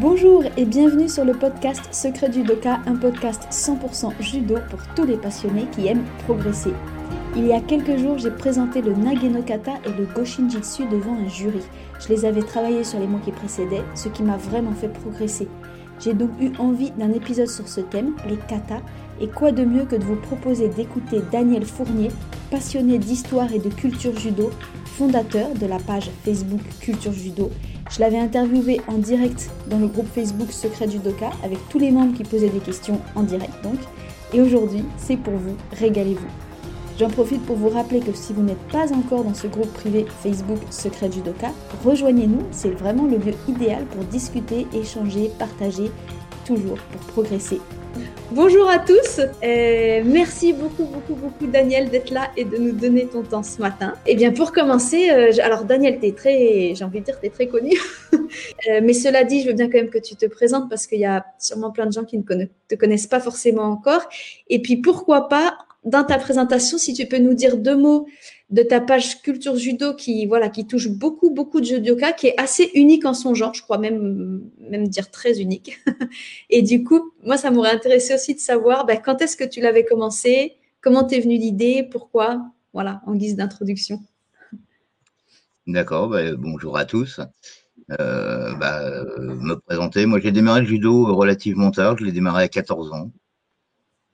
Bonjour et bienvenue sur le podcast Secret du Doka, un podcast 100% judo pour tous les passionnés qui aiment progresser. Il y a quelques jours, j'ai présenté le Nageno Kata et le Goshinjitsu devant un jury. Je les avais travaillés sur les mois qui précédaient, ce qui m'a vraiment fait progresser. J'ai donc eu envie d'un épisode sur ce thème, les katas, et quoi de mieux que de vous proposer d'écouter Daniel Fournier, passionné d'histoire et de culture judo, fondateur de la page Facebook Culture Judo. Je l'avais interviewé en direct dans le groupe Facebook Secret Judoka avec tous les membres qui posaient des questions en direct donc. Et aujourd'hui, c'est pour vous, régalez-vous. J'en profite pour vous rappeler que si vous n'êtes pas encore dans ce groupe privé Facebook Secret Judoka, rejoignez-nous, c'est vraiment le lieu idéal pour discuter, échanger, partager, toujours pour progresser. Bonjour à tous, merci beaucoup, beaucoup, beaucoup Daniel d'être là et de nous donner ton temps ce matin. Et eh bien pour commencer, euh, alors Daniel, tu es très, j'ai envie de dire, tu es très connu, euh, mais cela dit, je veux bien quand même que tu te présentes parce qu'il y a sûrement plein de gens qui ne te connaissent pas forcément encore. Et puis pourquoi pas dans ta présentation, si tu peux nous dire deux mots de ta page Culture Judo qui, voilà, qui touche beaucoup, beaucoup de judoka, qui est assez unique en son genre, je crois même, même dire très unique. Et du coup, moi, ça m'aurait intéressé aussi de savoir ben, quand est-ce que tu l'avais commencé, comment t'es venue l'idée, pourquoi, voilà, en guise d'introduction. D'accord, ben, bonjour à tous. Euh, bah, me présenter, moi j'ai démarré le judo relativement tard, je l'ai démarré à 14 ans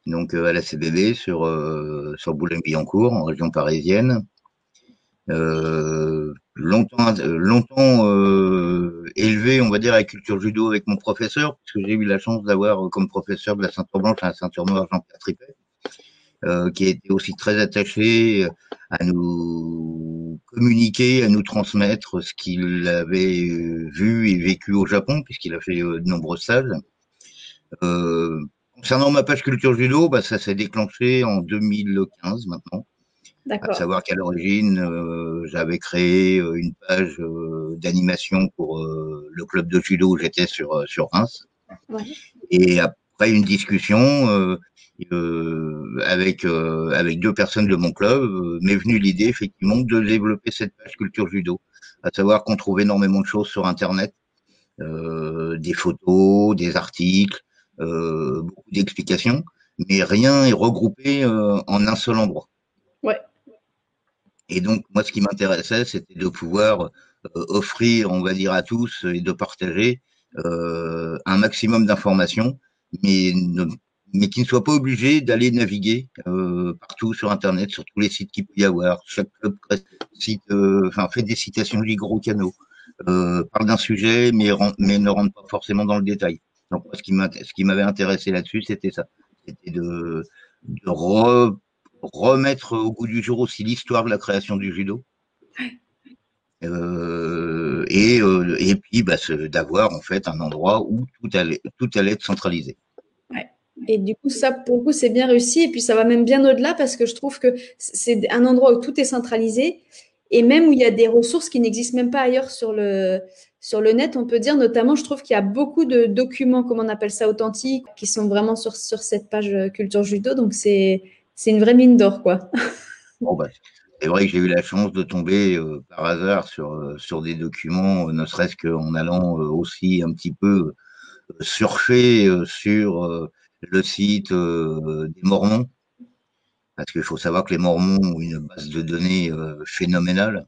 donc euh, à la CBB sur, euh, sur Boulogne-Billancourt, en région parisienne. Euh, longtemps, élevé, on va dire, à la culture judo avec mon professeur, parce que j'ai eu la chance d'avoir comme professeur de la ceinture blanche la ceinture noire Jean-Pierre Tripet, euh, qui était aussi très attaché à nous communiquer, à nous transmettre ce qu'il avait vu et vécu au Japon, puisqu'il a fait de nombreuses salles. Euh, Concernant ma page culture judo, bah, ça s'est déclenché en 2015 maintenant. À savoir qu'à l'origine, euh, j'avais créé euh, une page euh, d'animation pour le club de judo où j'étais sur, sur Reims. Et après une discussion avec, avec deux personnes de mon club, m'est venue l'idée effectivement de développer cette page culture judo. À savoir qu'on trouve énormément de choses sur Internet, des photos, des articles, euh, beaucoup d'explications, mais rien est regroupé euh, en un seul endroit. Ouais. Et donc, moi, ce qui m'intéressait, c'était de pouvoir euh, offrir, on va dire, à tous et de partager un maximum d'informations, mais, mais qui ne soient pas obligés d'aller naviguer partout sur Internet, sur tous les sites qu'il peut y avoir. Chaque club cite, enfin, fait des citations gros canaux, parle d'un sujet, mais, mais ne rentre pas forcément dans le détail. Donc, ce qui m'avait intéressé là-dessus, c'était ça. C'était de, remettre au goût du jour aussi l'histoire de la création du judo. Euh, et, euh, et puis bah, d'avoir en fait un endroit où tout allait, tout allait être centralisé. Et du coup, ça, pour le coup, c'est bien réussi. Et puis, ça va même bien au-delà parce que je trouve que c'est un endroit où tout est centralisé et même où il y a des ressources qui n'existent même pas ailleurs sur le, sur le net, on peut dire notamment, je trouve qu'il y a beaucoup de documents, comme on appelle ça, authentiques, qui sont vraiment sur, cette page euh, culture judo. Donc, c'est une vraie mine d'or, quoi. Bah, c'est vrai que j'ai eu la chance de tomber euh, par hasard sur, euh, des documents, ne serait-ce qu'en allant aussi un petit peu surfer sur le site des Mormons. Parce qu'il faut savoir que les Mormons ont une base de données phénoménale.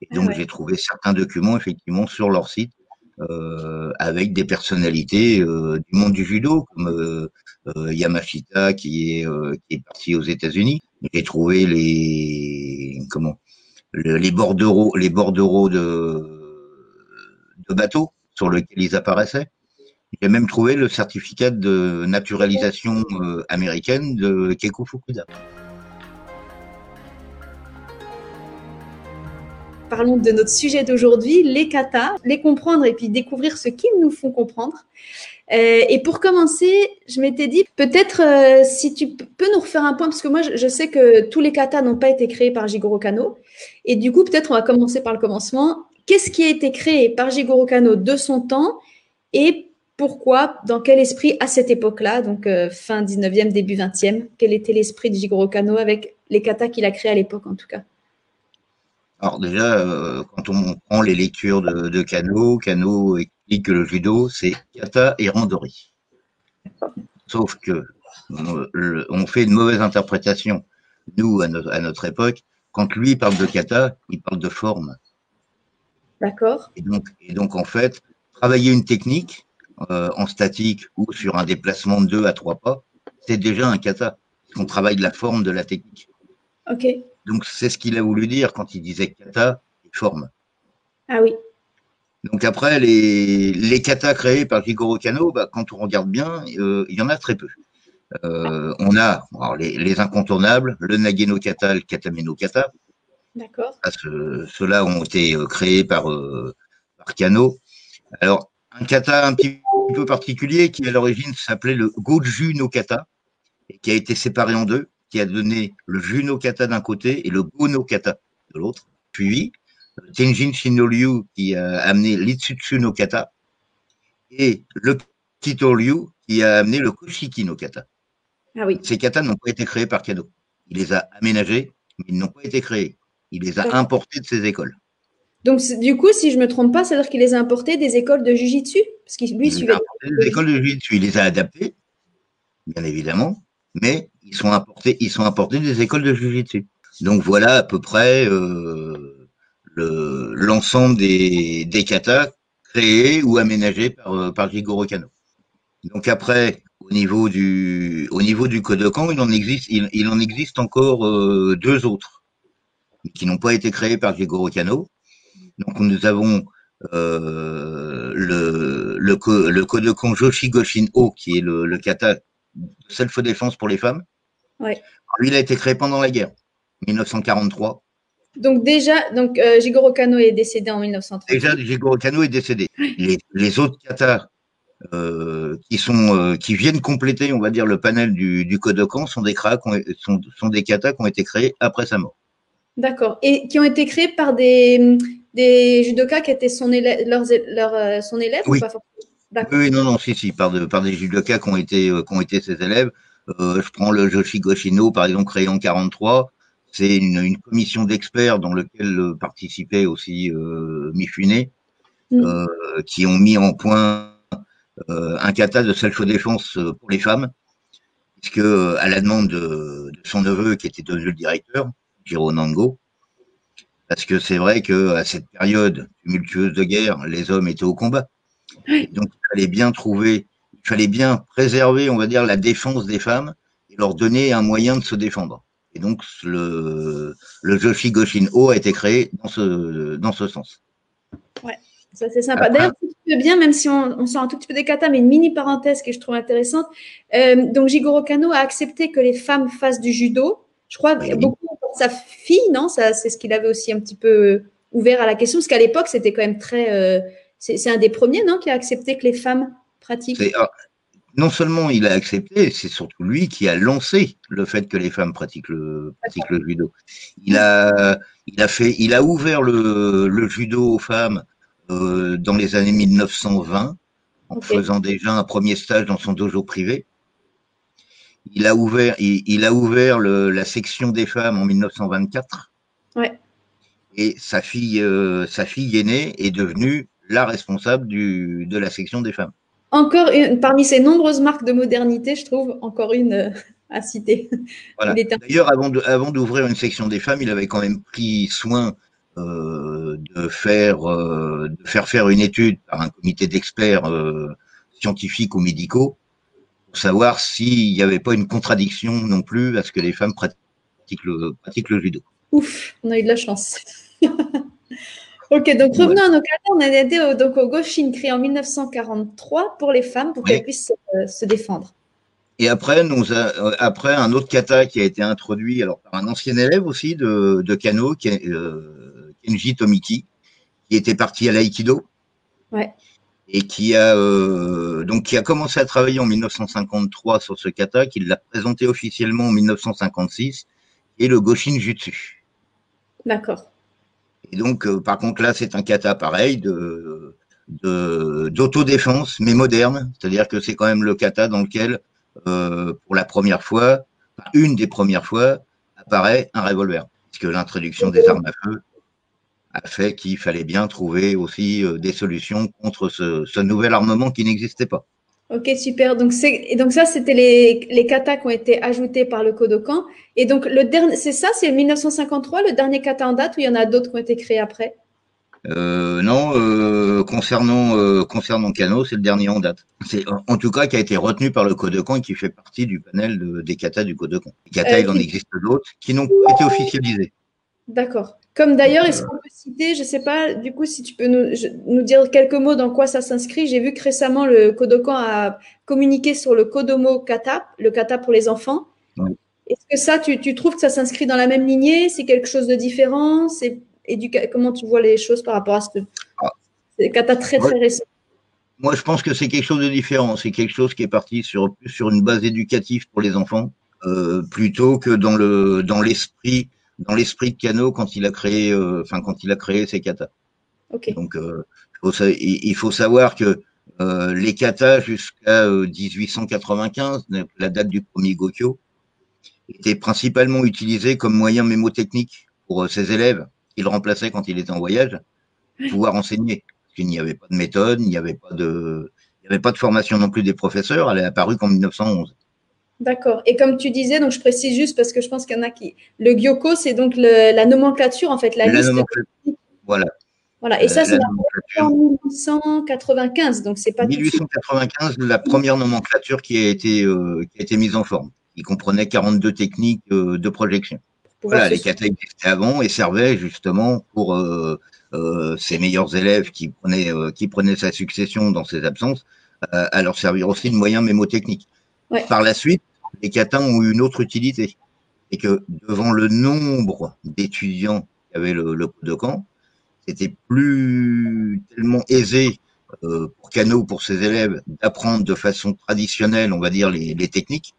Et donc, j'ai trouvé certains documents, effectivement, sur leur site, euh, avec des personnalités euh, du monde du judo, comme euh, Yamashita, qui est, qui est parti aux États-Unis. J'ai trouvé les, comment, les bordereaux, les bordereaux de, de bateaux sur lesquels ils apparaissaient. J'ai même trouvé le certificat de naturalisation américaine de Keiko Fukuda. Parlons de notre sujet d'aujourd'hui, les katas, les comprendre et puis découvrir ce qu'ils nous font comprendre. Euh, et pour commencer, je m'étais dit, peut-être euh, si tu peux nous refaire un point, parce que moi, je, sais que tous les katas n'ont pas été créés par Jigoro Kano. Et du coup, peut-être on va commencer par le commencement. Qu'est-ce qui a été créé par Jigoro Kano de son temps et pourquoi, dans quel esprit à cette époque-là, donc euh, fin 19e, début 20e, quel était l'esprit de Jigoro Kano avec les katas qu'il a créés à l'époque en tout cas? Alors déjà, euh, quand on prend les lectures de, de Cano, Cano explique que le judo, c'est kata et randori. Sauf que on fait une mauvaise interprétation, nous, à, notre époque. Quand lui parle de kata, il parle de forme. D'accord. Et donc, et donc, en fait, travailler une technique euh, en statique ou sur un déplacement de deux à trois pas, c'est déjà un kata. On travaille la forme de la technique. Ok. Donc, c'est ce qu'il a voulu dire quand il disait kata et forme. Ah oui. Donc après, les, les katas créés par Jigoro Kano, bah, quand on regarde bien, euh, il y en a très peu. Euh, on a les, incontournables, le Nageno kata, le Katameno kata. D'accord. Ceux-là ont été euh, créés par, par Kano. Alors, un kata un petit peu particulier qui à l'origine s'appelait le Goju no kata et qui a été séparé en deux, qui a donné le Juno kata d'un côté et le Go no kata de l'autre. Puis Tenjin Shinolyu qui a amené l'Itsutsu no kata et le Kitoryu qui a amené le Koshiki no kata. Ah oui. Ces katas n'ont pas été créés par Kano. Il les a aménagés, mais ils n'ont pas été créés. Il les a importés de ses écoles. Donc, du coup, si je ne me trompe pas, c'est-à-dire qu'il les a importés des écoles de Jiu-Jitsu Parce qu'il lui suivait. Des écoles de Jiu-Jitsu. Il les a adaptés, bien évidemment, mais ils sont importés, ils sont importés des écoles de Jiu-Jitsu. Donc voilà à peu près euh, l'ensemble des, des katas créés ou aménagés par, euh, par Jigoro Kano. Donc après, au niveau du, au niveau du Kodokan, il en existe, il, en existe encore euh, deux autres qui n'ont pas été créés par Jigoro Kano. Donc nous avons euh, le, le, le Kodokan Joshi Goshin O, qui est le, le kata self-défense pour les femmes. Ouais. Lui, il a été créé pendant la guerre, 1943. Donc déjà, donc euh, Jigoro Kano est décédé en 1930. Déjà, Jigoro Kano est décédé. Les, autres katas euh, qui sont euh, qui viennent compléter, on va dire, le panel du, du Kodokan sont des sont, sont des katas qui ont été créés après sa mort. D'accord. Et qui ont été créés par des, des judokas qui étaient son élève, leur, son élève oui. ou pas oui, non, non, si, si, par, de, par des judokas qui ont été, qui ont été ses élèves. Je prends le Joshi Goshino, par exemple, créé en 43. C'est une, une, commission d'experts dans laquelle euh, participait aussi euh, Mifune, mm. euh, qui ont mis en point euh, un kata de self-défense pour les femmes, puisque à la demande de, de, son neveu, qui était devenu le directeur, Jiro Nango, parce que c'est vrai que à cette période tumultueuse de guerre, les hommes étaient au combat. Donc il fallait bien trouver, fallait bien préserver, on va dire, la défense des femmes et leur donner un moyen de se défendre. Et donc, le, le Joshi Goshin O a été créé dans ce, dans ce sens. Ouais, ça c'est sympa. D'ailleurs, tu bien, même si on, on, sort un tout petit peu des katas, mais une mini parenthèse que je trouve intéressante. Euh, donc, Jigoro Kano a accepté que les femmes fassent du judo. Je crois que beaucoup sa fille, non? Ça, C'est ce qu'il avait aussi un petit peu ouvert à la question, parce qu'à l'époque, c'était quand même très. Euh, c'est un des premiers, non, qui a accepté que les femmes pratiquent non seulement il a accepté, c'est surtout lui qui a lancé le fait que les femmes pratiquent le, pratiquent le judo. Il a, il a fait, il a ouvert le, le judo aux femmes euh, dans les années 1920 en faisant déjà un premier stage dans son dojo privé. Il a ouvert, il, il a ouvert le, la section des femmes en 1924. Ouais. Et sa fille, euh, sa fille aînée est devenue la responsable du, de la section des femmes encore une, parmi ces nombreuses marques de modernité, je trouve encore une euh, à citer. D'ailleurs, avant d'ouvrir une section des femmes, il avait quand même pris soin euh, de, faire, euh, de faire faire une étude par un comité d'experts scientifiques ou médicaux pour savoir s'il n'y avait pas une contradiction non plus à ce que les femmes pratiquent le, pratiquent le judo. Ouf, on a eu de la chance. Ok, donc revenons à nos cas. On a aidé au, donc, au Goshin créé en 1943 pour les femmes, pour qu'elles puissent euh, se, défendre. Et après, nous euh, après, un autre kata qui a été introduit alors, par un ancien élève aussi de, de Kano, euh, Kenji Tomiki, qui était parti à l'aïkido. Ouais. Et qui a, donc, qui a commencé à travailler en 1953 sur ce kata, qui l'a présenté officiellement en 1956, et le Goshin Jutsu. D'accord. Et donc, euh, par contre, là, c'est un kata pareil d'autodéfense, mais moderne. C'est-à-dire que c'est quand même le kata dans lequel, euh, pour la première fois, une des premières fois, apparaît un revolver. Puisque l'introduction des armes à feu a fait qu'il fallait bien trouver aussi des solutions contre ce, nouvel armement qui n'existait pas. Ok, super. Donc, et donc ça, c'était les, les katas qui ont été ajoutés par le Kodokan. Et donc, le dernier, c'est ça, c'est 1953, le dernier kata en date, ou il y en a d'autres qui ont été créés après? Euh, non, euh, concernant euh, concernant Kano, c'est le dernier en date. C'est en tout cas qui a été retenu par le Codecan et qui fait partie du panel des katas du Codecan. Les katas, il en existe d'autres qui n'ont pas été officialisés. D'accord. Comme d'ailleurs, est-ce qu'on peut citer, je ne sais pas, du coup, si tu peux nous, nous dire quelques mots dans quoi ça s'inscrit. J'ai vu que récemment, le Kodokan a communiqué sur le Kodomo Kata, le kata pour les enfants. Est-ce que ça, tu, tu, trouves que ça s'inscrit dans la même lignée? C'est quelque chose de différent? C'est comment tu vois les choses par rapport à ce ah. kata très très récent? Moi, je pense que c'est quelque chose de différent. C'est quelque chose qui est parti sur, sur une base éducative pour les enfants, euh, plutôt que dans le dans l'esprit dans l'esprit de Kano quand il a créé euh, enfin quand il a créé ses katas. Donc euh, il faut savoir que les katas jusqu'à 1895, la date du premier Gokyo, étaient principalement utilisés comme moyen mémotechnique pour ses élèves il remplaçait quand il était en voyage, pouvoir enseigner. Il n'y avait pas de méthode, il n'y avait pas de, il n'y avait pas de formation non plus des professeurs. Elle est apparue qu'en 1911. D'accord. Et comme tu disais, donc je précise juste parce que je pense qu'il y en a qui. Le Gyoko, c'est donc la nomenclature, en fait, la, liste. Voilà. Voilà. Et ça, c'est en 1895. Donc, c'est pas. 1895, la première nomenclature qui a été, euh, qui a été mise en forme. Il comprenait 42 techniques euh, de projection. Voilà, les katas existaient avant et servaient justement pour euh, euh, ses meilleurs élèves qui prenaient, qui prenaient sa succession dans ses absences, à leur servir aussi de moyen mémotechnique. Par la suite, les katas ont eu une autre utilité. Et que devant le nombre d'étudiants qui avaient le, le de camp, c'était plus tellement aisé pour Kano ou pour ses élèves d'apprendre de façon traditionnelle, on va dire, les, techniques.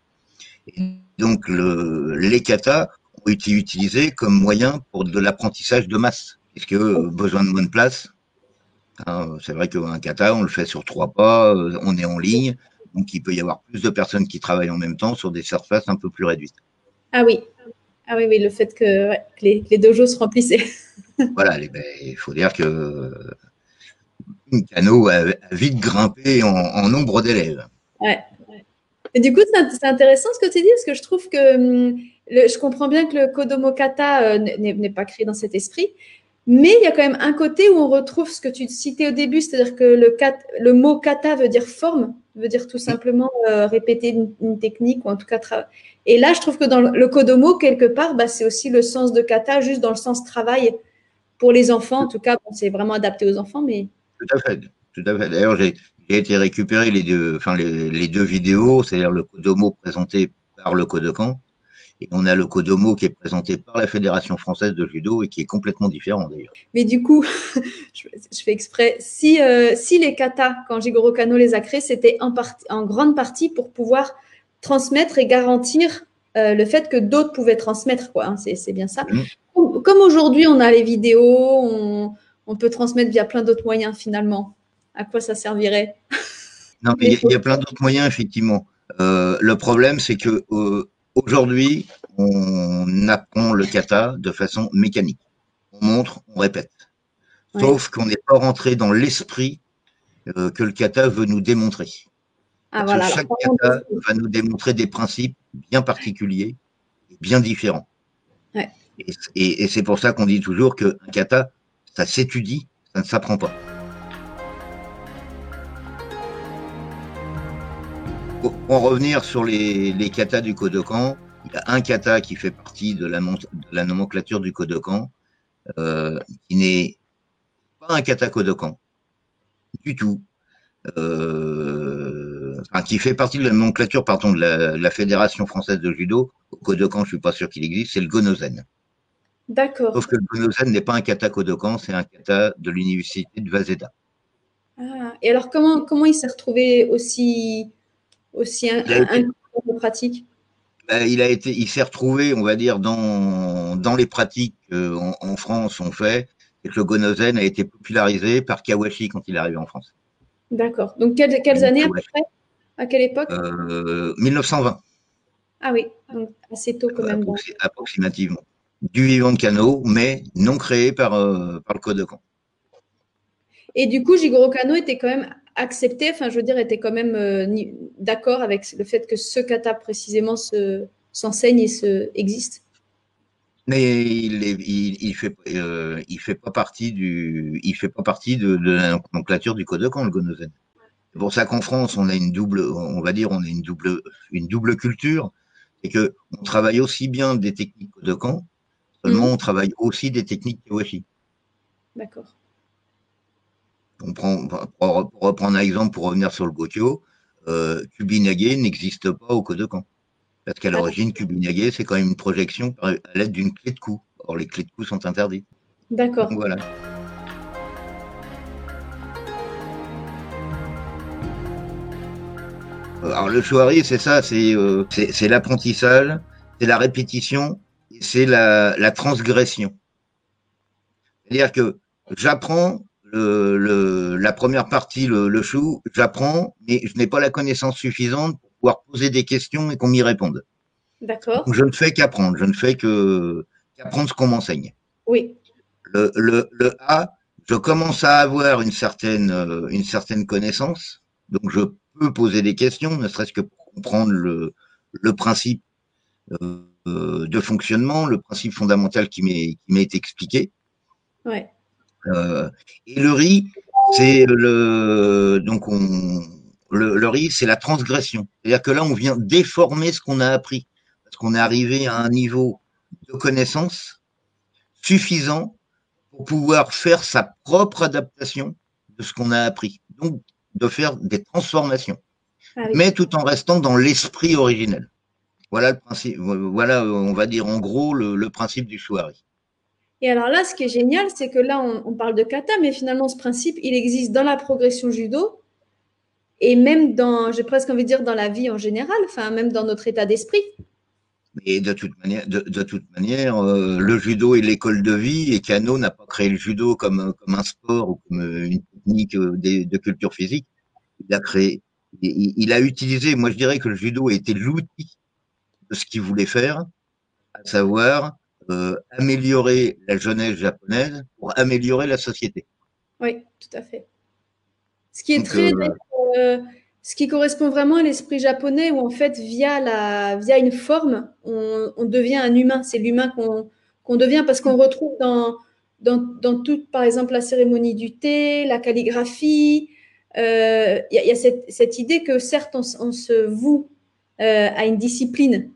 Donc, le, les katas été utilisé comme moyen pour de l'apprentissage de masse, puisque euh, besoin de moins de place. Hein, c'est vrai qu'un kata, on le fait sur trois pas, euh, on est en ligne, donc il peut y avoir plus de personnes qui travaillent en même temps sur des surfaces un peu plus réduites. Ah oui, ah oui, oui, le fait que, les, les, dojos se remplissaient. voilà, ben, il faut dire que Kano a, vite grimpé en, nombre d'élèves. Ouais. Et du coup, c'est intéressant ce que tu dis, parce que je trouve que hum, je comprends bien que le Kodomo Kata euh, n'est pas créé dans cet esprit, mais il y a quand même un côté où on retrouve ce que tu citais au début, c'est-à-dire que le, le, mot kata veut dire forme, veut dire tout simplement euh, répéter une, technique ou en tout cas Et là, je trouve que dans le Kodomo, quelque part, bah, c'est aussi le sens de kata, juste dans le sens travail pour les enfants. En tout cas, c'est vraiment adapté aux enfants, mais. Tout à fait, tout à fait. D'ailleurs, j'ai été récupérer les deux, enfin les deux vidéos, c'est-à-dire le Kodomo présenté par le Kodokan et on a le Kodomo qui est présenté par la Fédération française de judo et qui est complètement différent d'ailleurs. Mais du coup, je fais exprès, si, euh, si les katas, quand Jigoro Kano les a créés, c'était en, en grande partie pour pouvoir transmettre et garantir euh, le fait que d'autres pouvaient transmettre. quoi. Hein, c'est bien ça. Mmh. Comme aujourd'hui, on a les vidéos, on, on peut transmettre via plein d'autres moyens finalement. À quoi ça servirait? Non, mais il y, a plein d'autres moyens, effectivement. Euh, le problème, c'est que Aujourd'hui, on apprend le kata de façon mécanique. On montre, on répète. Sauf qu'on n'est pas rentré dans l'esprit euh, que le kata veut nous démontrer. Ah, chaque kata va nous démontrer des principes bien particuliers, bien différents. Et, c'est pour ça qu'on dit toujours qu'un kata, ça s'étudie, ça ne s'apprend pas. Pour en revenir sur les, les katas du Kodokan, il y a un kata qui fait partie de la, nomenclature du Kodokan, euh, qui n'est pas un kata Kodokan du tout, euh, enfin, qui fait partie de la nomenclature pardon, de la, Fédération française de judo. Au Kodokan, je suis pas sûr qu'il existe, c'est le Gonozen. D'accord. Sauf que le Gonozen n'est pas un kata Kodokan, c'est un kata de l'université de Waseda. Ah, et alors comment, comment il s'est retrouvé aussi aussi un, pratique ben, il a été, il s'est retrouvé, on va dire, dans, dans les pratiques qu'en en, France on fait, et que le gonozen a été popularisé par Kawashi quand il est arrivé en France. D'accord. Donc, quelles, quelles années à peu près? À quelle époque? 1920. Euh, ah oui, donc assez tôt quand même. approximativement. du vivant de Kano, mais non créé par, par le Kodokan. Et du coup, Jigoro Kano était quand même accepté, enfin, je veux dire, était quand même d'accord avec le fait que ce kata précisément s'enseigne et se, existe mais il, il, il fait euh, il fait pas partie du il fait pas partie de, de la nomenclature du Kodokan le Gonozen. C'est pour ça qu'en France on a une double on va dire on a une double une double culture et que on travaille aussi bien des techniques Kodokan seulement mmh. on travaille aussi des techniques Kiwashi. D'accord. On prend pour, reprendre un exemple pour revenir sur le Gokyo, euh, n'existe pas au Kodokan. Parce qu'à l'origine, Kubinage, c'est quand même une projection à l'aide d'une clé de cou. Or, les clés de cou sont interdites. D'accord. Voilà. Alors, le chouari, c'est ça, euh, c'est l'apprentissage, c'est la répétition, c'est la, la, transgression. C'est-à-dire que j'apprends le, la première partie, le, le chou, j'apprends, mais je n'ai pas la connaissance suffisante poser des questions et qu'on m'y réponde. D'accord. Je ne fais qu'apprendre, je ne fais que qu'apprendre ce qu'on m'enseigne. Oui. Le, le, le, A, je commence à avoir une certaine, euh, une certaine connaissance, donc je peux poser des questions, ne serait-ce que pour comprendre le, le principe euh, de fonctionnement, le principe fondamental qui m'est expliqué. Ouais. Euh, et le riz, c'est le donc on, le, le risque, c'est la transgression. C'est-à-dire que là, on vient déformer ce qu'on a appris. Parce qu'on est arrivé à un niveau de connaissance suffisant pour pouvoir faire sa propre adaptation de ce qu'on a appris. Donc, de faire des transformations. Ah Mais tout en restant dans l'esprit originel. Voilà le principe. Voilà, on va dire en gros le, principe du Chouari. Et alors là, ce qui est génial, c'est que là, on, parle de kata, mais finalement, ce principe, il existe dans la progression judo, et même dans, j'ai presque envie de dire, dans la vie en général, enfin, même dans notre état d'esprit. Et de toute manière, euh, le judo est l'école de vie et Kano n'a pas créé le judo comme, un sport ou comme une technique euh, de, de culture physique. Il a créé, il, il, a utilisé, moi je dirais que le judo a été l'outil de ce qu'il voulait faire, à savoir euh, améliorer la jeunesse japonaise pour améliorer la société. Oui, tout à fait. Ce qui est très euh, euh, ce qui correspond vraiment à l'esprit japonais, où en fait, via, la, via une forme, on, devient un humain. C'est l'humain qu'on devient parce qu'on retrouve dans, dans, dans, toute, par exemple, la cérémonie du thé, la calligraphie. Euh, il y, a cette, cette, idée que certes, on, se voue euh, à une discipline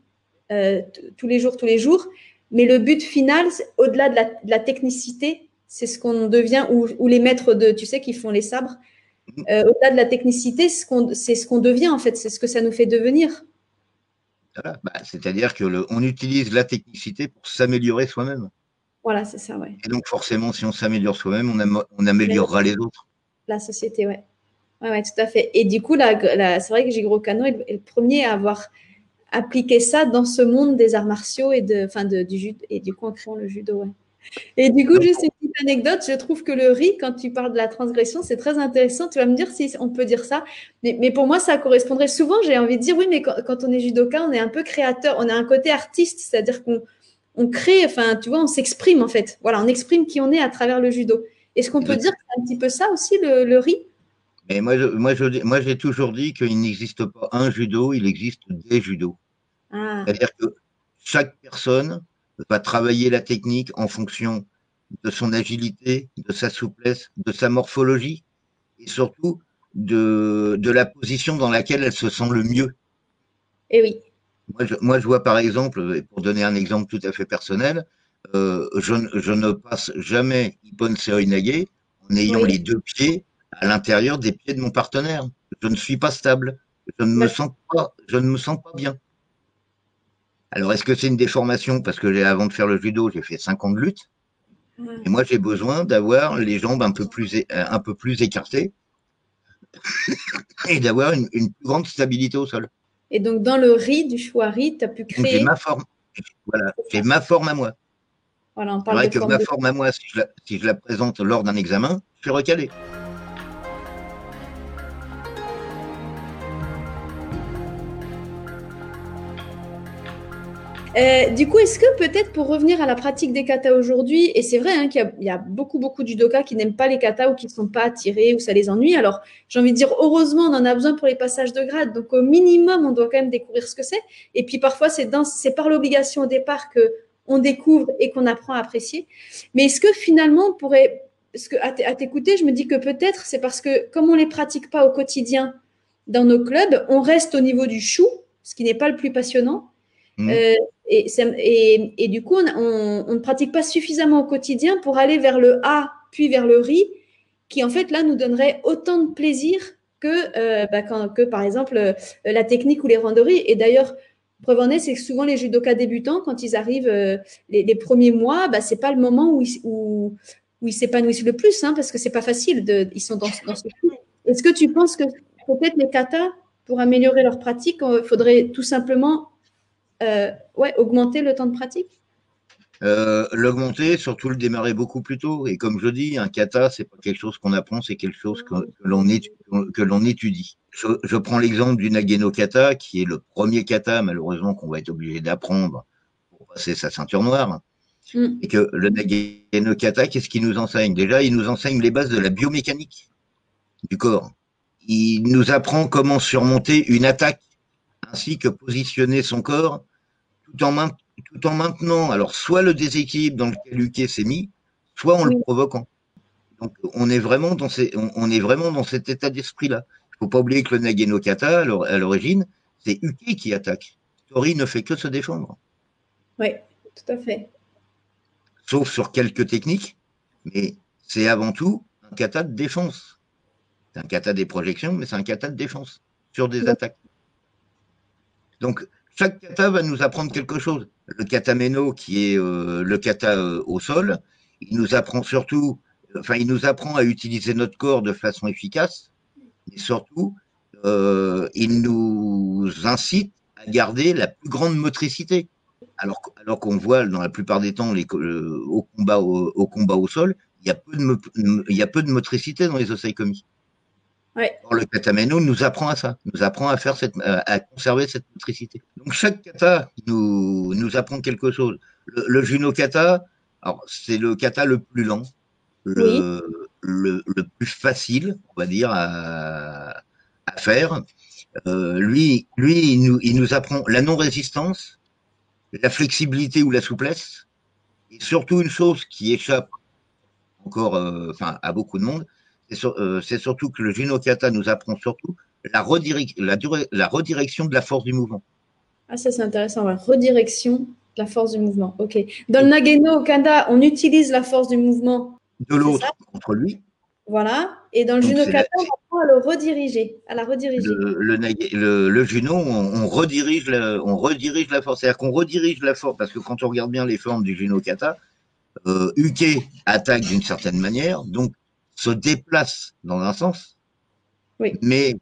tous les jours, tous les jours, mais le but final, au-delà de, de, la technicité, c'est ce qu'on devient, ou, ou, les maîtres de, tu sais, qui font les sabres, euh, au-delà de la technicité, c'est ce qu'on devient en fait, c'est ce que ça nous fait devenir. Voilà, bah, C'est-à-dire que le, on utilise la technicité pour s'améliorer soi-même. Voilà, c'est ça, ouais. Et donc forcément, si on s'améliore soi-même, on, on, améliorera les autres. La société, ouais. Ouais, ouais, tout à fait. Et du coup, c'est vrai que Jigoro Kano est, le premier à avoir appliqué ça dans ce monde des arts martiaux et de, enfin, de, du judo, et du coup en créant le judo, ouais. Et du coup, juste une petite anecdote, je trouve que le riz, quand tu parles de la transgression, c'est très intéressant. Tu vas me dire si on peut dire ça. Mais, pour moi, ça correspondrait souvent, j'ai envie de dire, oui, mais quand, on est judoka, on est un peu créateur, on a un côté artiste, c'est-à-dire qu'on on crée, enfin, tu vois, on s'exprime en fait. Voilà, on exprime qui on est à travers le judo. Est-ce qu'on peut dire que c'est un petit peu ça aussi, le, riz? Mais moi, je, moi, je, moi, j'ai toujours dit qu'il n'existe pas un judo, il existe des judos. Ah. C'est-à-dire que chaque personne va travailler la technique en fonction de son agilité, de sa souplesse, de sa morphologie et surtout de, de la position dans laquelle elle se sent le mieux. Et eh oui. Moi je, moi, je vois par exemple, pour donner un exemple tout à fait personnel, euh, je, je, ne passe jamais Ippon Seoinage en ayant les deux pieds à l'intérieur des pieds de mon partenaire. Je ne suis pas stable. Je ne me sens pas, je ne me sens pas bien. Alors, est-ce que c'est une déformation? Parce que avant de faire le judo, j'ai fait 5 ans de lutte. Et moi, j'ai besoin d'avoir les jambes un peu plus, euh, un peu plus écartées et d'avoir une, plus grande stabilité au sol. Et donc, dans le riz du chouari, tu as pu créer. J'ai ma forme. Voilà, j'ai ma forme à moi. Voilà, on parle que ma forme à moi, si je, la, si je la présente lors d'un examen, je suis recalé. Euh, du coup, est-ce que peut-être pour revenir à la pratique des katas aujourd'hui, et c'est vrai hein, qu'il y, a beaucoup, beaucoup de judokas qui n'aiment pas les katas ou qui ne sont pas attirés ou ça les ennuie. Alors, j'ai envie de dire, heureusement, on en a besoin pour les passages de grade. Donc, au minimum, on doit quand même découvrir ce que c'est. Et puis, parfois, c'est par l'obligation au départ que on découvre et qu'on apprend à apprécier. Mais est-ce que finalement, on pourrait, parce que à t'écouter, je me dis que peut-être c'est parce que comme on les pratique pas au quotidien dans nos clubs, on reste au niveau du chou, ce qui n'est pas le plus passionnant. Mmh. Euh, et, et, du coup, on, ne pratique pas suffisamment au quotidien pour aller vers le A, puis vers le riz, qui en fait là nous donnerait autant de plaisir que, euh, bah, que par exemple euh, la technique ou les randonnées. Et d'ailleurs, preuve en est, c'est que souvent les judokas débutants, quand ils arrivent les, premiers mois, bah, c'est pas le moment où ils, où, où ils s'épanouissent le plus, hein, parce que c'est pas facile. De, ils sont dans, dans ce Est-ce que tu penses que peut-être les katas, pour améliorer leur pratique, il faudrait tout simplement euh, ouais, augmenter le temps de pratique? Euh, L'augmenter, surtout le démarrer beaucoup plus tôt. Et comme je dis, un kata, c'est pas quelque chose qu'on apprend, c'est quelque chose que, l'on étudie. Je, prends l'exemple du Nageno kata, qui est le premier kata, malheureusement, qu'on va être obligé d'apprendre pour passer sa ceinture noire. Mm. Et que le Nageno kata, qu'est-ce qu'il nous enseigne? Déjà, il nous enseigne les bases de la biomécanique du corps. Il nous apprend comment surmonter une attaque, ainsi que positionner son corps tout en, tout en maintenant alors soit le déséquilibre dans lequel Uke s'est mis, soit en le provoquant. Donc on est vraiment dans, ces, on, est vraiment dans cet état d'esprit-là. Il ne faut pas oublier que le Nageno Kata, à l'origine, c'est Uke qui attaque. Tori ne fait que se défendre. Oui, tout à fait. Sauf sur quelques techniques, mais c'est avant tout un kata de défense. C'est un kata des projections, mais c'est un kata de défense sur des attaques. Donc, chaque kata va nous apprendre quelque chose. Le kata meno, qui est euh, le kata euh, au sol, il nous apprend surtout, enfin, il nous apprend à utiliser notre corps de façon efficace, et surtout, euh, il nous incite à garder la plus grande motricité. Alors, qu'on voit dans la plupart des temps au, combat, au, sol, il y, a peu de, motricité dans les Le katameno nous apprend à ça, nous apprend à faire cette, à conserver cette motricité. Donc chaque kata nous, nous apprend quelque chose. Le, juno kata, c'est le kata le plus lent, le, le, plus facile, on va dire, à, à faire. Euh, lui, lui il, nous, il nous apprend la non-résistance, la flexibilité ou la souplesse, et surtout une chose qui échappe encore euh, enfin, à beaucoup de monde, euh, c'est surtout que le Junokata nous apprend surtout la, la, redirection de la force du mouvement. Ah, ça c'est intéressant, la redirection de la force du mouvement. Ok. Dans le Nageno Kanda, on utilise la force du mouvement de l'autre contre lui. Voilà. Et dans le Junokata, on apprend à le rediriger, à la rediriger. Le, le, Juno, on, redirige la, on redirige la force. C'est-à-dire qu'on redirige la force, parce que quand on regarde bien les formes du Junokata, euh, Uke attaque d'une certaine manière, donc se déplace dans un sens, mais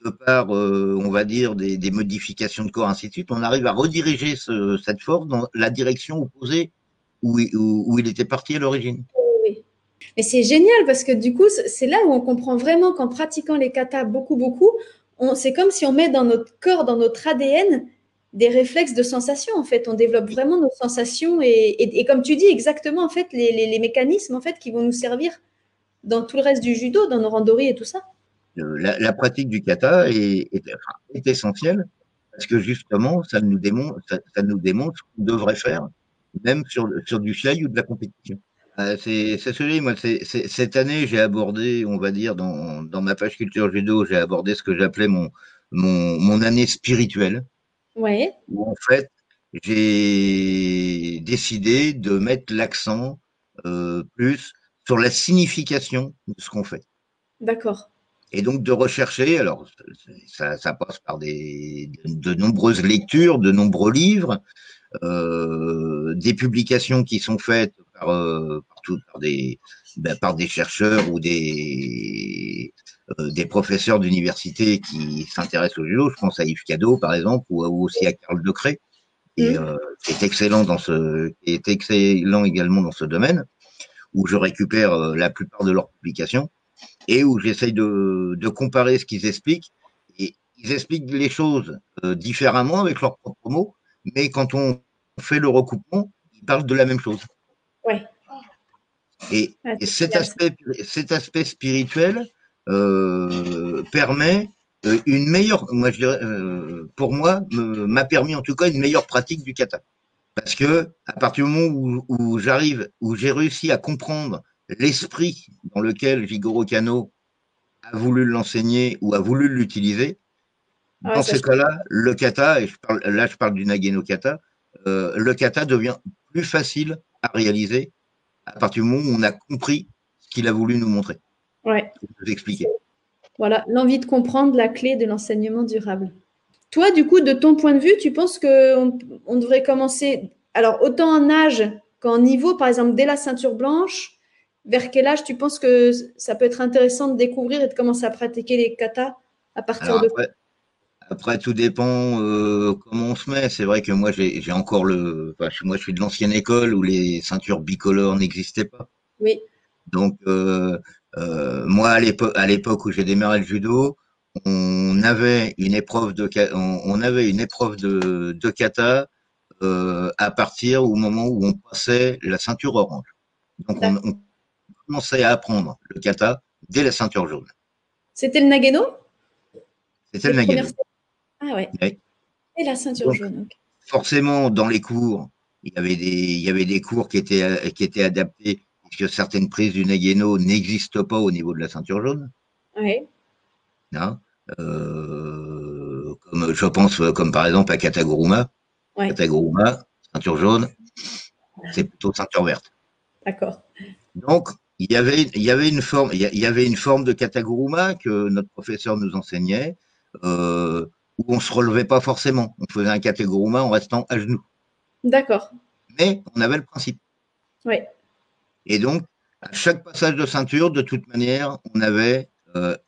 de par, euh, on va dire, des, modifications de corps, ainsi de suite, on arrive à rediriger cette force dans la direction opposée où, où, il était parti à l'origine. Oui. Mais c'est génial parce que du coup, c'est là où on comprend vraiment qu'en pratiquant les katas beaucoup, beaucoup, c'est comme si on met dans notre corps, dans notre ADN, des réflexes de sensation. En fait, on développe vraiment nos sensations et, comme tu dis, exactement en fait les, les, mécanismes en fait qui vont nous servir dans tout le reste du judo, dans nos randonnées et tout ça euh, la, pratique du kata est, essentielle parce que justement, ça nous démontre, ça, nous démontre ce qu'on devrait faire, même sur, sur du fly ou de la compétition. Euh, c'est celui, moi, cette année, j'ai abordé, on va dire, dans, dans ma page culture judo, j'ai abordé ce que j'appelais mon, mon, mon année spirituelle. Ouais. Où en fait, j'ai décidé de mettre l'accent euh, plus sur la signification de ce qu'on fait. D'accord. Et donc de rechercher, alors ça, ça passe par des, de, nombreuses lectures, de nombreux livres, euh, des publications qui sont faites par, euh, par, des, ben, par des chercheurs ou des, euh, des professeurs d'université qui s'intéressent au judo. Je pense à Yves Cadeau, par exemple, ou, aussi à Carl Decré, qui, mmh. euh, qui est excellent dans ce, qui est excellent également dans ce domaine où je récupère euh, la plupart de leurs publications et où j'essaye de, de, comparer ce qu'ils expliquent. Et ils expliquent les choses euh, différemment avec leurs propres mots, mais quand on fait le recoupement, ils parlent de la même chose. Ouais. Et, cet, aspect, cet aspect spirituel euh, permet une meilleure, moi je dirais, euh, pour moi, m'a permis en tout cas une meilleure pratique du kata. Parce que à partir du moment où, où j'arrive, où j'ai réussi à comprendre l'esprit dans lequel Jigoro Kano a voulu l'enseigner ou a voulu l'utiliser, Ah, dans ces cas-là, le kata, et je parle, là je parle du Nageno kata, euh, le kata devient plus facile à réaliser à partir du moment où on a compris ce qu'il a voulu nous montrer, Ouais. nous expliquer. Voilà, l'envie de comprendre la clé de l'enseignement durable. Toi, du coup, de ton point de vue, tu penses qu'on on devrait commencer, alors autant en âge qu'en niveau, par exemple, dès la ceinture blanche, vers quel âge tu penses que ça peut être intéressant de découvrir et de commencer à pratiquer les katas à partir Alors de après, après, tout dépend euh, comment on se met. C'est vrai que moi, j'ai encore le. Enfin, moi, je suis de l'ancienne école où les ceintures bicolores n'existaient pas. Oui, Donc, euh, euh, moi, à l'époque où j'ai démarré le judo, on avait une épreuve de, on, avait une épreuve de, de kata euh, à partir au moment où on passait la ceinture orange. Donc, on, on commençait à apprendre le kata dès la ceinture jaune. c'était le Nageno C'était le Nagano. Ah ouais. Ouais. Et la ceinture Donc, jaune. forcément, dans les cours, il y avait des, il y avait des cours qui étaient, qui étaient adaptés, puisque certaines prises du Nageno n'existent pas au niveau de la ceinture jaune. Ouais. Hein. Euh, comme, je pense, euh, comme par exemple à Kataguruma. Ouais. Kataguruma, ceinture jaune, c'est plutôt ceinture verte. D'accord. Donc, il y avait, il y avait une forme, il y a- il y avait une forme de Kataguruma que notre professeur nous enseignait, euh, où on se relevait pas forcément. On faisait un Kataguruma en restant à genoux. D'accord. Mais on avait le principe. Ouais. Et donc, à chaque passage de ceinture, de toute manière, on avait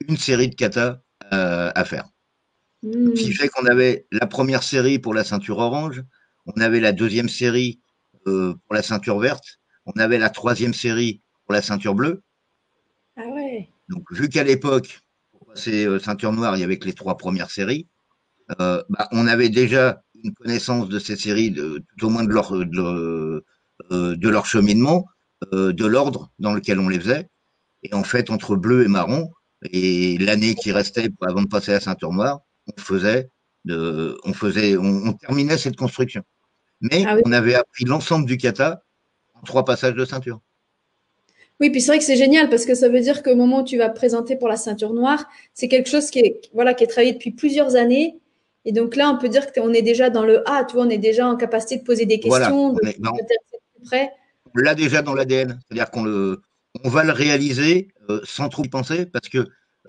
une série de kata euh, à faire. Hmm. Ce qui fait qu'on avait la première série pour la ceinture orange, on avait la deuxième série euh, pour la ceinture verte, on avait la troisième série pour la ceinture bleue. Ah ouais. Donc, vu qu'à l'époque, pour passer euh, ceinture noire, il y avait que les trois premières séries, euh, bah, on avait déjà une connaissance de ces séries, de, tout au moins de leur, de, leur- euh, de leur cheminement, euh, de l'ordre dans lequel on les faisait. Et en fait, entre bleu et marron, et l'année qui restait avant de passer à la ceinture noire, on faisait, de, on faisait, on, on terminait cette construction. Mais Ah oui. on avait appris l'ensemble du kata en trois passages de ceinture. Oui, puis c'est vrai que c'est génial parce que ça veut dire qu'au moment où tu vas présenter pour la ceinture noire, c'est quelque chose qui est, voilà, qui est travaillé depuis plusieurs années. Et donc là, on peut dire qu'on est déjà dans le A, tu vois, on est déjà en capacité de poser des Voilà, questions, on de est- ben, on- de on l'a déjà dans l'ADN. C'est-à-dire qu'on le, on va le réaliser euh, sans trop y penser parce que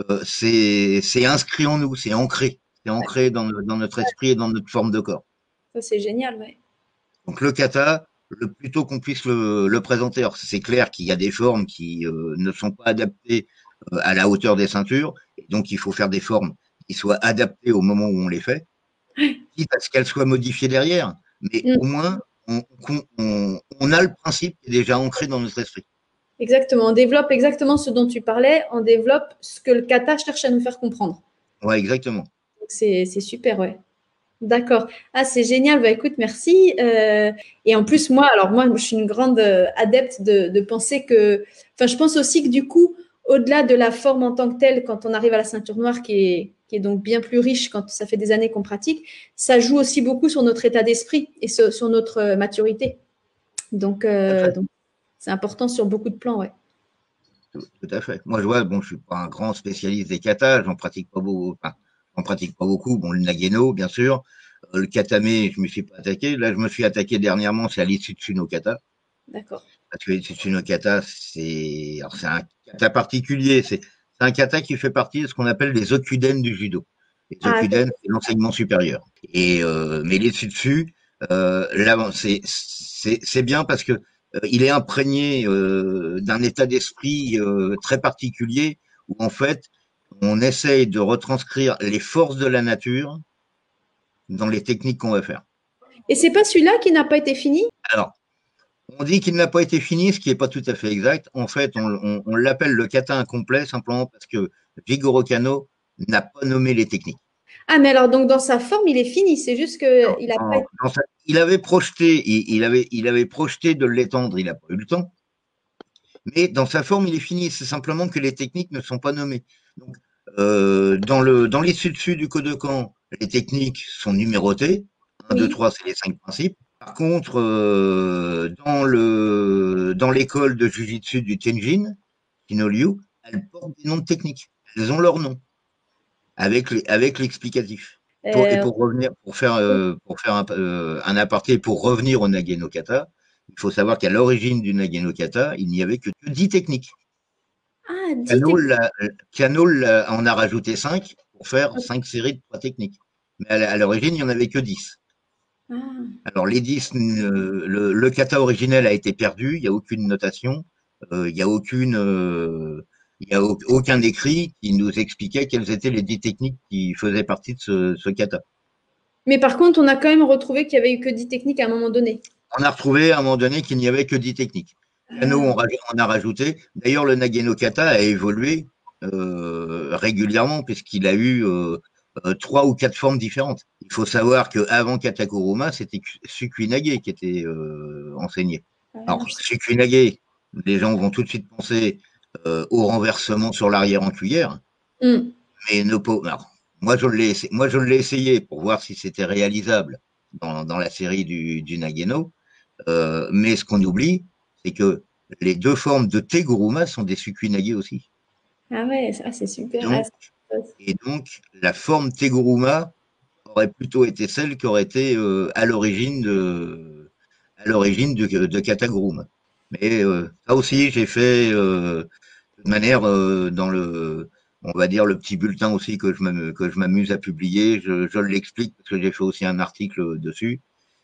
euh, c'est, inscrit en nous, c'est ancré, c'est ancré dans, notre esprit et dans notre forme de corps. Ça, c'est génial, ouais. Donc le kata, le plus tôt qu'on puisse le, le présenter. Alors, c'est clair qu'il y a des formes qui euh, ne sont pas adaptées à la hauteur des ceintures, et donc il faut faire des formes qui soient adaptées au moment où on les fait, quitte à ce qu'elles soient modifiées derrière. Mais Mm. au moins, on, on, on a le principe qui est déjà ancré dans notre esprit. Exactement. On développe exactement ce dont tu parlais. On développe ce que le kata cherche à nous faire comprendre. Ouais, exactement. C'est super, ouais. D'accord. Ah, c'est génial. Bah, écoute, merci. Euh, et en plus, moi, alors moi, je suis une grande euh, adepte de, de penser que, enfin, je pense aussi que du coup, au-delà de la forme en tant que telle, quand on arrive à la ceinture noire, qui est, qui est donc bien plus riche quand ça fait des années qu'on pratique, ça joue aussi beaucoup sur notre état d'esprit et sur, sur notre euh, maturité. Donc, euh, donc, c'est important sur beaucoup de plans, ouais. Tout, tout à fait. Moi, je vois, bon, je suis pas un grand spécialiste des katas, j'en pratique pas beaucoup, enfin, j'en pratique pas beaucoup. Bon, le nageno, bien sûr. Euh, le katame, je me suis pas attaqué. Là, je me suis attaqué dernièrement, c'est à l'Itsutsu no kata. D'accord. Parce que l'Itsutsu no kata, c'est, alors, c'est un kata particulier. C'est, un kata qui fait partie de ce qu'on appelle les okuden du judo. Les Ah, okuden, c'est l'enseignement supérieur. Et, euh, mais l'Itsutsu, euh, là, c'est, c'est, bien parce que il est imprégné euh, d'un état d'esprit euh, très particulier où en fait on essaye de retranscrire les forces de la nature dans les techniques qu'on va faire. Et c'est pas celui-là qui n'a pas été fini? Alors, on dit qu'il n'a pas été fini, ce qui n'est pas tout à fait exact. En fait, on, on- on l'appelle le kata incomplet simplement parce que Jigoro Kano n'a pas nommé les techniques. Ah, mais alors, donc, dans sa forme, il est fini. C'est juste qu'il a pas. Il avait projeté, il, avait, il avait projeté de l'étendre, il n'a pas eu le temps. Mais dans sa forme, il est fini. C'est simplement que les techniques ne sont pas nommées. Donc, euh, dans, le, dans dessus du code de camp, les techniques sont numérotées. 1, 2, 3, c'est les cinq principes. Par contre, euh, dans le dans l'école de Jiu-Jitsu du Tianjin, Kinolyu, elles portent des noms de techniques. Elles ont leur nom avec avec l'explicatif. Pour, et euh, pour revenir, pour faire pour faire un, un, aparté, pour revenir au Nage Kata, il faut savoir qu'à l'origine du Nage Kata, il n'y avait que 10 techniques. Ah, Canol en a rajouté 5 pour faire 5 séries de 3 techniques. Mais à l'origine, il n'y en avait que 10. Ah. Alors, les 10, euh, le, kata originel a été perdu, il n'y a aucune notation, euh, il n'y a aucune. Euh, il n'y a aucun écrit qui nous expliquait quelles étaient les 10 techniques qui faisaient partie de ce, ce kata. Mais par contre, on a quand même retrouvé qu'il n'y avait eu que 10 techniques à un moment donné. On a retrouvé à un moment donné qu'il n'y avait que 10 techniques. Kano, on, a rajouté. D'ailleurs, le Nageno Kata a évolué euh, régulièrement puisqu'il a eu euh, euh, trois ou quatre formes différentes. Il faut savoir qu'avant Katakuruma, c'était Sukuinage qui était enseigné. Alors, Sukuinage, les gens vont tout de suite penser au renversement sur l'arrière en cuillère. Mm. Mais ne moi, je l'ai, moi, je l'ai essayé pour voir si c'était réalisable dans, dans, la série du, du Nageno. mais ce qu'on oublie, c'est que les deux formes de Teguruma sont des Sukuinage aussi. Ah ouais, ça c'est super. et donc, la forme Teguruma aurait plutôt été celle qui aurait été euh, à l'origine de, à l'origine de, de Kataguruma. Mais euh, ça aussi, j'ai fait euh, de manière dans le, on va dire le petit bulletin aussi que je m'amuse à publier. Je, je l'explique parce que j'ai fait aussi un article dessus.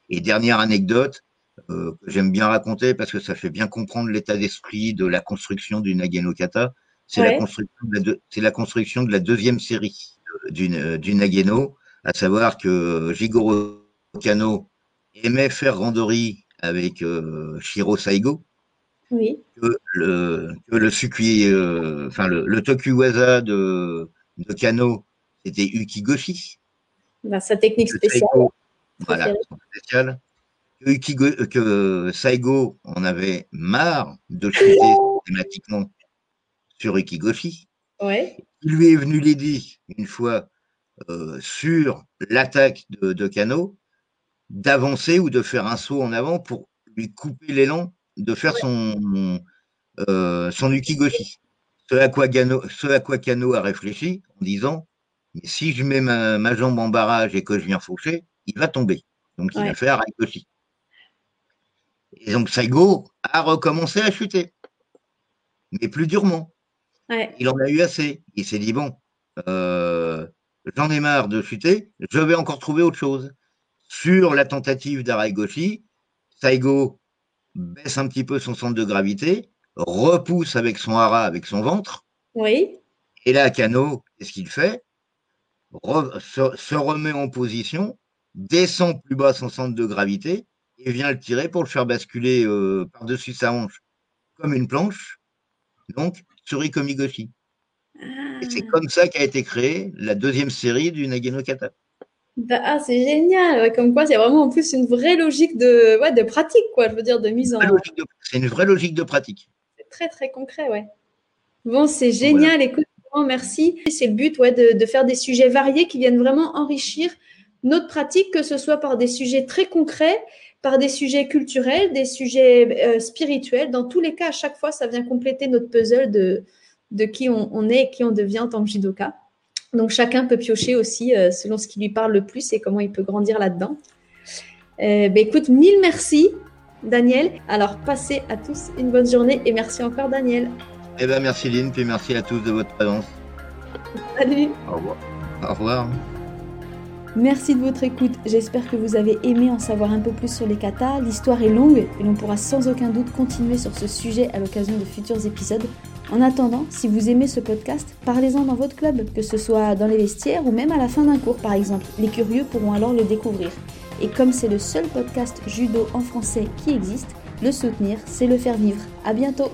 Et dernière anecdote, euh, que j'aime bien raconter parce que ça fait bien comprendre l'état d'esprit de la construction du Nageno Kata. C'est la construction de la la construction de la deuxième série du, euh, du Nageno, à savoir que Jigoro Kano aimait faire randori avec euh, Shiro Saigo. Oui. Que le, que le euh, enfin le, le Tokuwaza de, de Kano, c'était Ukigoshi. Bah, sa technique spéciale. voilà, spéciale que, Saigo en avait marre de chuter systématiquement sur Ukigoshi. Ouais. Il lui est venu l'idée, une fois, euh, sur l'attaque de, de Kano, d'avancer ou de faire un saut en avant pour lui couper l'élan de faire son, euh, son Ukigoshi. Ce à, quoi Kano, ce à quoi Kano a réfléchi en disant mais si je mets ma, jambe en barrage et que je viens faucher, il va tomber. Donc il va faire. Et donc Saigo a recommencé à chuter, mais plus durement. Il en a eu assez. Il s'est dit bon, euh, j'en ai marre de chuter, je vais encore trouver autre chose. Sur la tentative d'Araigoshi, Saigo baisse un petit peu son centre de gravité, repousse avec son hara, avec son ventre. Oui. Et là, Kano, qu'est-ce qu'il fait? Se, remet en position, descend plus bas son centre de gravité et vient le tirer pour le faire basculer euh, par-dessus sa hanche comme une planche, donc sur Ikomigoshi. Et c'est comme ça qu'a été créée la deuxième série du Nageno Kata. Bah, ah, c'est génial. comme quoi, c'est vraiment en plus une vraie logique de, ouais, de pratique, quoi. Je veux dire, de mise en. C'est une vraie logique de pratique. C'est très, très concret, ouais. Bon, c'est génial. Écoute, merci. C'est le but, ouais, de, de, faire des sujets variés qui viennent vraiment enrichir notre pratique, que ce soit par des sujets très concrets par des sujets culturels, des sujets euh, spirituels. Dans tous les cas, à chaque fois, ça vient compléter notre puzzle de, de qui on, est et qui on devient en tant que judoka. Donc chacun peut piocher aussi euh, selon ce qui lui parle le plus et comment il peut grandir là-dedans. Euh, ben, écoute, mille merci Daniel. Alors passez à tous une bonne journée et merci encore Daniel. Eh ben merci Lynn, puis merci à tous de votre présence. Salut. Au revoir. Au revoir. Merci de votre écoute, j'espère que vous avez aimé en savoir un peu plus sur les katas. L'histoire est longue et l'on pourra sans aucun doute continuer sur ce sujet à l'occasion de futurs épisodes. En attendant, si vous aimez ce podcast, parlez-en dans votre club, que ce soit dans les vestiaires ou même à la fin d'un cours par exemple. Les curieux pourront alors le découvrir. Et comme c'est le seul podcast judo en français qui existe, le soutenir, c'est le faire vivre. À bientôt!